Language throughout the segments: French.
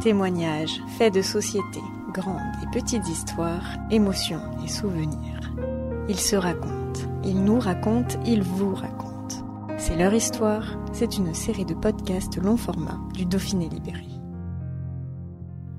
Témoignages, faits de société, grandes et petites histoires, émotions et souvenirs. Ils se racontent, ils nous racontent, ils vous racontent. C'est leur histoire, c'est une série de podcasts long format du Dauphiné Libéré.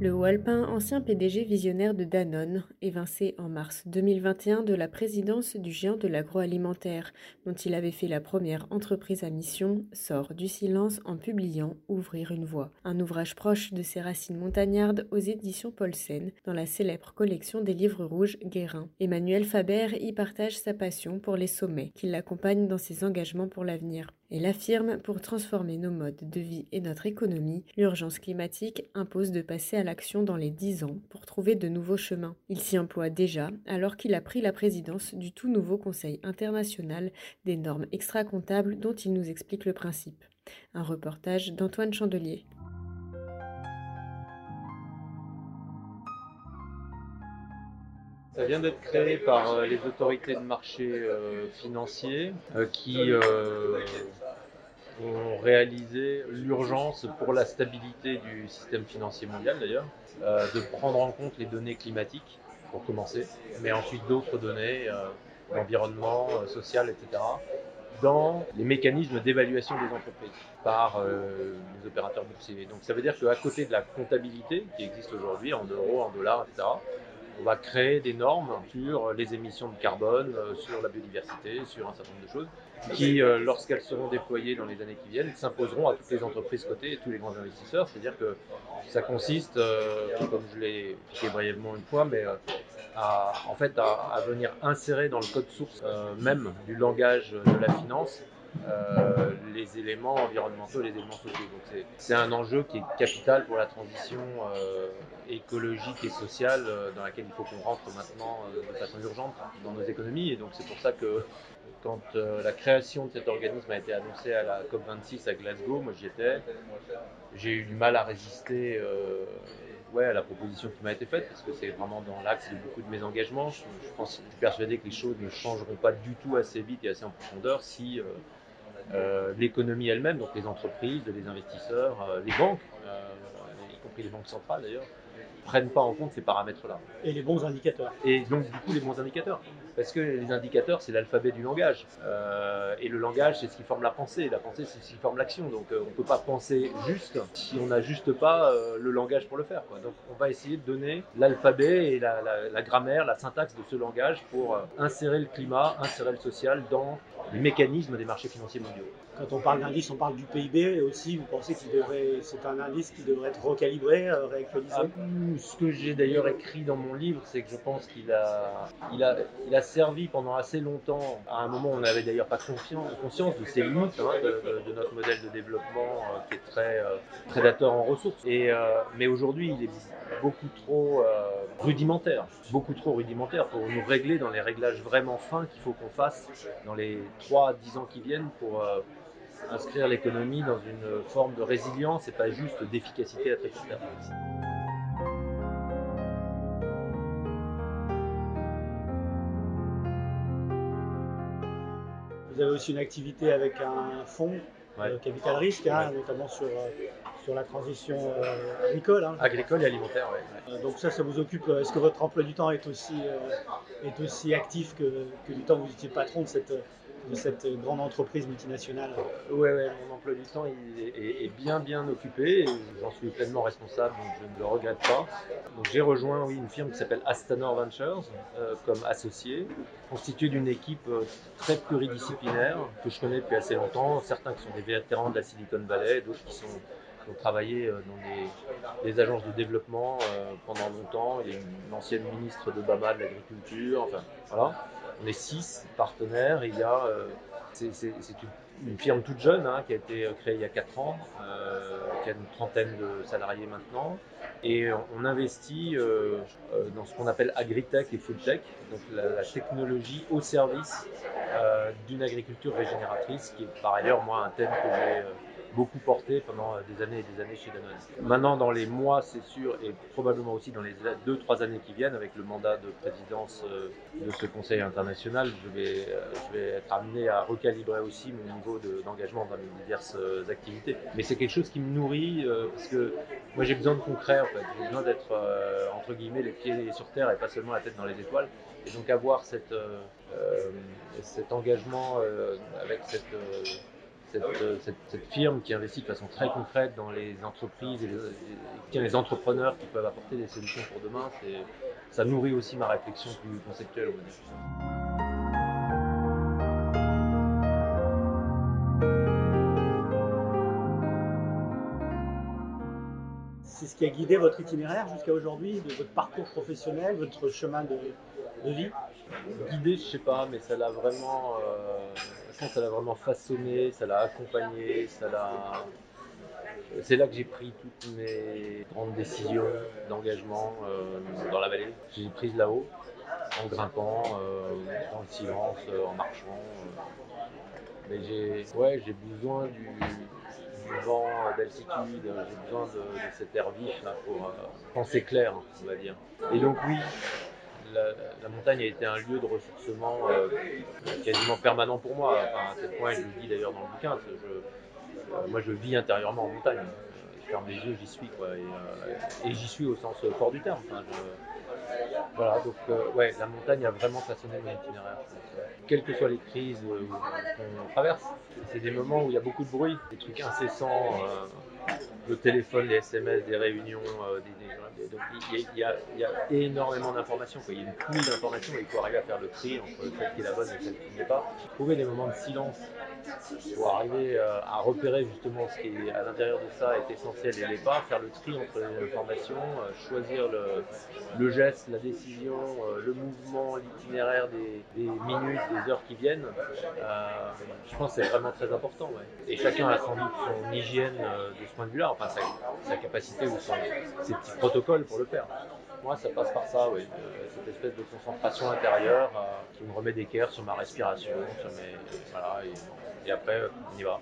Le Walpin, ancien PDG visionnaire de Danone, évincé en mars 2021 de la présidence du géant de l'agroalimentaire, dont il avait fait la première entreprise à mission, sort du silence en publiant Ouvrir une voie, un ouvrage proche de ses racines montagnardes aux éditions Paulsen, dans la célèbre collection des livres rouges Guérin. Emmanuel Faber y partage sa passion pour les sommets, qui l'accompagne dans ses engagements pour l'avenir. Il affirme pour transformer nos modes de vie et notre économie, l'urgence climatique impose de passer à l'action dans les dix ans pour trouver de nouveaux chemins. Il s'y emploie déjà alors qu'il a pris la présidence du tout nouveau Conseil international des normes extra-comptables dont il nous explique le principe. Un reportage d'Antoine Chandelier. Ça vient d'être créé par euh, les autorités de marché euh, financiers euh, qui ont réalisé l'urgence pour la stabilité du système financier mondial d'ailleurs, de prendre en compte les données climatiques pour commencer, mais ensuite d'autres données, l'environnement, social, etc., dans les mécanismes d'évaluation des entreprises par les opérateurs boursiers. Donc ça veut dire qu'à côté de la comptabilité qui existe aujourd'hui en euros, en dollars, etc., on va créer des normes sur les émissions de carbone, euh, sur la biodiversité, sur un certain nombre de choses, qui, euh, lorsqu'elles seront déployées dans les années qui viennent, s'imposeront à toutes les entreprises cotées et tous les grands investisseurs. C'est-à-dire que ça consiste, euh, comme je l'ai expliqué brièvement une fois, mais en fait, à, venir insérer dans le code source même du langage de la finance euh, les éléments environnementaux, les éléments sociaux. C'est un enjeu qui est capital pour la transition euh, écologique et sociale euh, dans laquelle il faut qu'on rentre maintenant de façon urgente dans nos économies. Et donc c'est pour ça que quand la création de cet organisme a été annoncée à la COP26 à Glasgow, moi j'y étais, j'ai eu du mal à résister à la proposition qui m'a été faite, parce que c'est vraiment dans l'axe de beaucoup de mes engagements. Je, suis persuadé que les choses ne changeront pas du tout assez vite et assez en profondeur si l'économie elle-même, donc les entreprises, les investisseurs, euh, les banques, euh, y compris les banques centrales d'ailleurs, prennent pas en compte ces paramètres-là. Et les bons indicateurs. Et donc du coup les bons indicateurs. Parce que les indicateurs, c'est l'alphabet du langage. et le langage, c'est ce qui forme la pensée. La pensée, c'est ce qui forme l'action. Donc on ne peut pas penser juste si on n'a juste pas le langage pour le faire. Donc on va essayer de donner l'alphabet et la, la, grammaire, la syntaxe de ce langage pour insérer le climat, insérer le social dans les mécanismes des marchés financiers mondiaux. Quand on parle d'indice, on parle du PIB et aussi vous pensez qu'il devrait, c'est un indice qui devrait être recalibré, euh, réactualisé? Ah, Ce que j'ai d'ailleurs écrit dans mon livre, c'est que je pense qu'il a, il a, il a servi pendant assez longtemps. À un moment, on n'avait d'ailleurs pas conscience de ses limites, hein, de, notre modèle de développement euh, qui est très euh, prédateur en ressources. Et, mais aujourd'hui, il est beaucoup trop rudimentaire, beaucoup trop rudimentaire pour nous régler dans les réglages vraiment fins qu'il faut qu'on fasse dans les 3 à 10 ans qui viennent pour inscrire l'économie dans une forme de résilience et pas juste d'efficacité à très court terme. Vous avez aussi une activité avec un fonds euh, capital risque, hein, notamment sur, euh, sur la transition euh, agricole. Hein. Agricole et alimentaire, oui. donc ça, ça vous occupe. Est-ce que votre emploi du temps est aussi, est aussi actif que, que, du temps où vous étiez patron de cette, de cette grande entreprise multinationale? Oui, ouais, mon emploi du temps est, bien bien occupé j'en suis pleinement responsable, donc je ne le regrette pas. Donc j'ai rejoint oui, une firme qui s'appelle Astanor Ventures euh, comme associé, constituée d'une équipe euh, très pluridisciplinaire que je connais depuis assez longtemps, certains qui sont des vétérans de la Silicon Valley, d'autres qui sont ont travaillé euh, dans des, agences de développement pendant longtemps. Il y a une ancienne ministre d'Obama de l'agriculture. Enfin, voilà on est six partenaires il y a, euh, c'est une firme toute jeune hein, qui a été créée il y a 4 ans, qui a une trentaine de salariés maintenant. Et on investit dans ce qu'on appelle agritech et foodtech, donc la, technologie au service d'une agriculture régénératrice, qui est par ailleurs moi un thème que j'ai beaucoup porté pendant euh, des années et des années chez Danone. Maintenant, dans les mois, c'est sûr, et probablement aussi dans les deux, trois années qui viennent, avec le mandat de présidence euh, de ce Conseil international, je vais, euh, je vais être amené à recalibrer aussi mon niveau d'engagement dans mes diverses activités. Mais c'est quelque chose qui me nourrit, parce que moi j'ai besoin de concret. J'ai besoin d'être, entre guillemets, les pieds sur terre et pas seulement la tête dans les étoiles. Et donc avoir cet engagement avec cette euh, cette, firme qui investit de façon très concrète dans les entreprises et, les, les entrepreneurs qui peuvent apporter des solutions pour demain, ça nourrit aussi ma réflexion plus conceptuelle. C'est ce qui a guidé votre itinéraire jusqu'à aujourd'hui, de votre parcours professionnel, votre chemin de, vie? Guidé, je sais pas, mais ça l'a vraiment. Euh, ça l'a vraiment façonné, ça l'a accompagné, ça l'a. C'est là que j'ai pris toutes mes grandes décisions d'engagement euh, dans la vallée. J'ai prise là-haut, en grimpant, euh, dans le silence, euh, en marchant. Mais j'ai ouais, besoin du, vent d'altitude, j'ai besoin de, de, cet air vif là, pour penser clair, on va dire. Et donc oui, la, montagne a été un lieu de ressourcement euh, quasiment permanent pour moi. à tel point, je le dis d'ailleurs dans le bouquin, euh, moi je vis intérieurement en montagne. Je ferme les yeux, j'y suis. Quoi, et, euh, j'y suis au sens fort du terme. voilà, donc ouais, la montagne a vraiment façonné mon itinéraire. Quelles que soient les crises qu'on traverse, c'est des moments où il y a beaucoup de bruit, des trucs incessants le téléphone, les SMS, des réunions, euh, donc il y, a, énormément d'informations. Il y a une pluie d'informations et il faut arriver à faire le tri entre celle qui est la bonne et celle qui n'est pas. Trouver des moments de silence pour arriver euh, à repérer justement ce qui est à l'intérieur de ça est essentiel et n'est pas, faire le tri entre les informations, euh, choisir le, geste, la décision, le mouvement, l'itinéraire des, minutes, des heures qui viennent. je pense que c'est vraiment très important. Et chacun a sans doute son hygiène de ce point de vue-là, enfin sa, capacité ou ses petits protocoles pour le faire. Moi, ça passe par ça, oui. Euh, cette espèce de concentration intérieure euh, qui me remet d'équerre sur ma respiration, sur mes... voilà, et, après, on y va.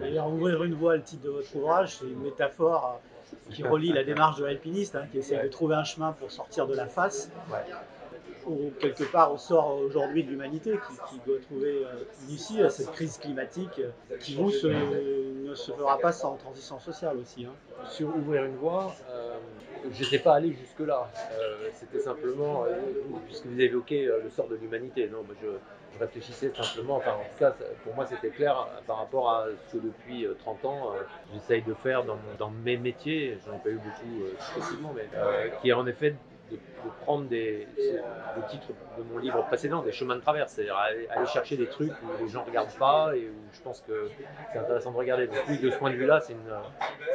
D'ailleurs, ouvrir une voie, le titre de votre ouvrage, c'est une métaphore euh, qui relie la démarche de l'alpiniste, hein, qui essaie de trouver un chemin pour sortir de la face quelque part au sort aujourd'hui de l'humanité qui, doit trouver euh, une issue à cette crise climatique euh, qui vous ne se fera pas sans transition sociale aussi. Hein. Sur ouvrir une voie, euh, je n'étais pas allé jusque-là. C'était simplement, puisque vous évoquez le sort de l'humanité, non, je, réfléchissais simplement, enfin en tout cas pour moi c'était clair par rapport à ce que depuis 30 ans j'essaye de faire dans, mes métiers, j'en ai pas eu beaucoup mais qui est en effet de, prendre des, le titre de mon livre précédent, des chemins de traverse, c'est-à-dire aller, chercher des trucs où les gens ne regardent pas et où je pense que c'est intéressant de regarder. Donc oui, de ce point de vue-là,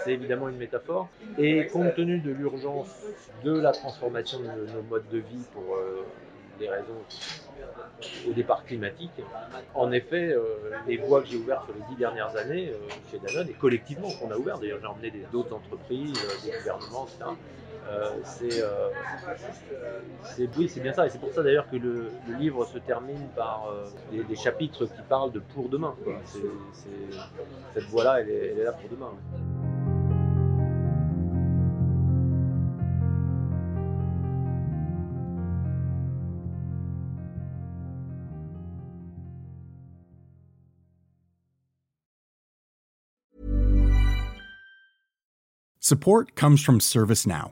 c'est évidemment une métaphore. Et compte tenu de l'urgence de la transformation de nos modes de vie pour euh, des raisons au départ climatiques, en effet, euh, les voies que j'ai ouvertes sur les dix dernières années euh, chez Danone et collectivement qu'on a ouvert, d'ailleurs j'ai emmené d'autres entreprises, des gouvernements, etc. Euh, euh, c'est oui, bien ça. Et c'est pour ça d'ailleurs que le, livre se termine par euh, des, chapitres qui parlent de pour demain. cette voie-là, elle, est là pour demain. Support comes from ServiceNow